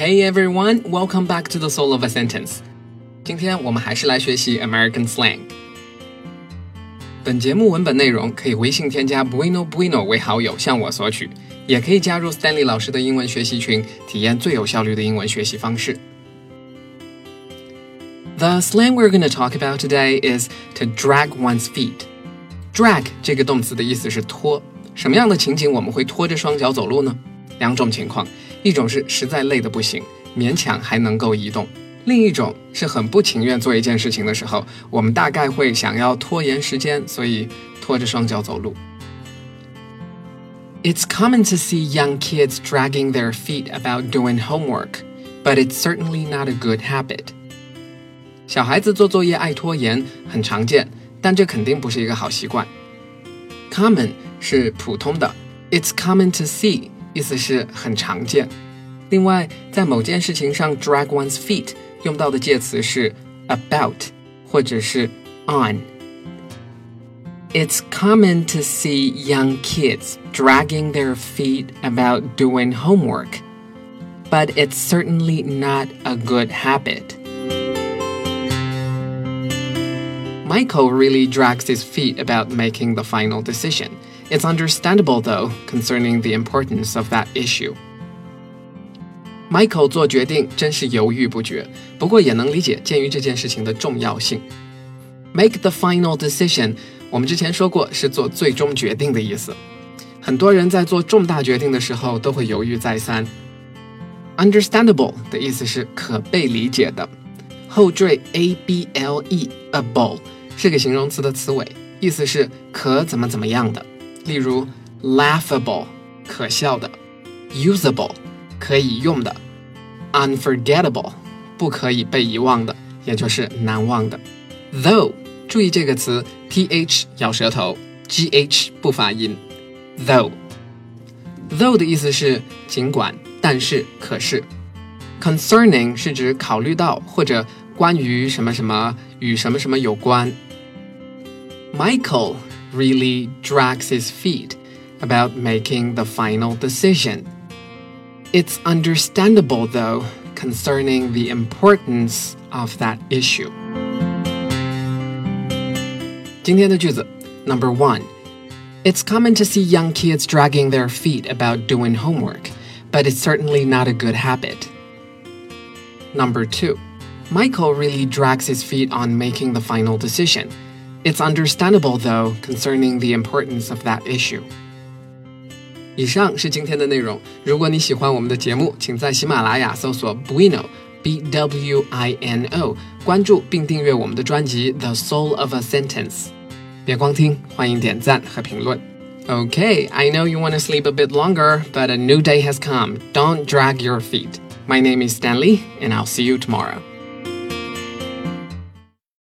Hey everyone, welcome back to the Soul of a Sentence。今天我们还是来学习 American slang。本节目文本内容可以微信添加 bwinobwino 为好友向我索取，也可以加入 Stanley 老师的英文学习群，体验最有效率的英文学习方式。The slang we're going to talk about today is to drag one's feet. Drag 这个动词的意思是拖，什么样的情景我们会拖着双脚走路呢？两种情况。一种是实在累得不行，勉强还能够移动；另一种是很不情愿做一件事情的时候，我们大概会想要拖延时间，所以拖着双脚走路。It's common to see young kids dragging their feet about doing homework, but it's certainly not a good habit. 小孩子做作业爱拖延很常见，但这肯定不是一个好习惯。Common 是普通的，It's common to see 意思是很常见。另外，在某件事情上 drag one's feet 用到的介词是 about 或者是 on。It's common to see young kids dragging their feet about doing homework, but it's certainly not a good habit. Michael really drags his feet about making the final decision. It's understandable, though, concerning the importance of that issue. Michael 做决定真是犹豫不决，不过也能理解，鉴于这件事情的重要性。Make the final decision，我们之前说过是做最终决定的意思。很多人在做重大决定的时候都会犹豫再三。Understandable 的意思是可被理解的，后缀 a b l e，able 是个形容词的词尾，意思是可怎么怎么样的。 例如，laughable 可笑的，usable 可以用的，unforgettable 不可以被遗忘的，也就是难忘的。Though 注意这个词，th 咬舌头，gh 不发音。Though though 的意思是尽管，但是，可是。Concerning 是指考虑到或者关于什么什么与什么什么有关。Michael really drags his feet about making the final decision. It's understandable, though, concerning the importance of that issue. 今天的句子 Number one. It's common to see young kids dragging their feet about doing homework, but it's certainly not a good habit. Number two. Michael really drags his feet on making the final decision. It's understandable, though, concerning the importance of that issue. 以上是今天的内容。如果你喜欢我们的节目，请在喜马拉雅搜索 Bueno B W I N O，关注并订阅我们的专辑《The Soul of a Sentence》。别光听，欢迎点赞和评论。Okay, I know you want to sleep a bit longer, but a new day has come. Don't drag your feet. My name is Stanley, and I'll see you tomorrow.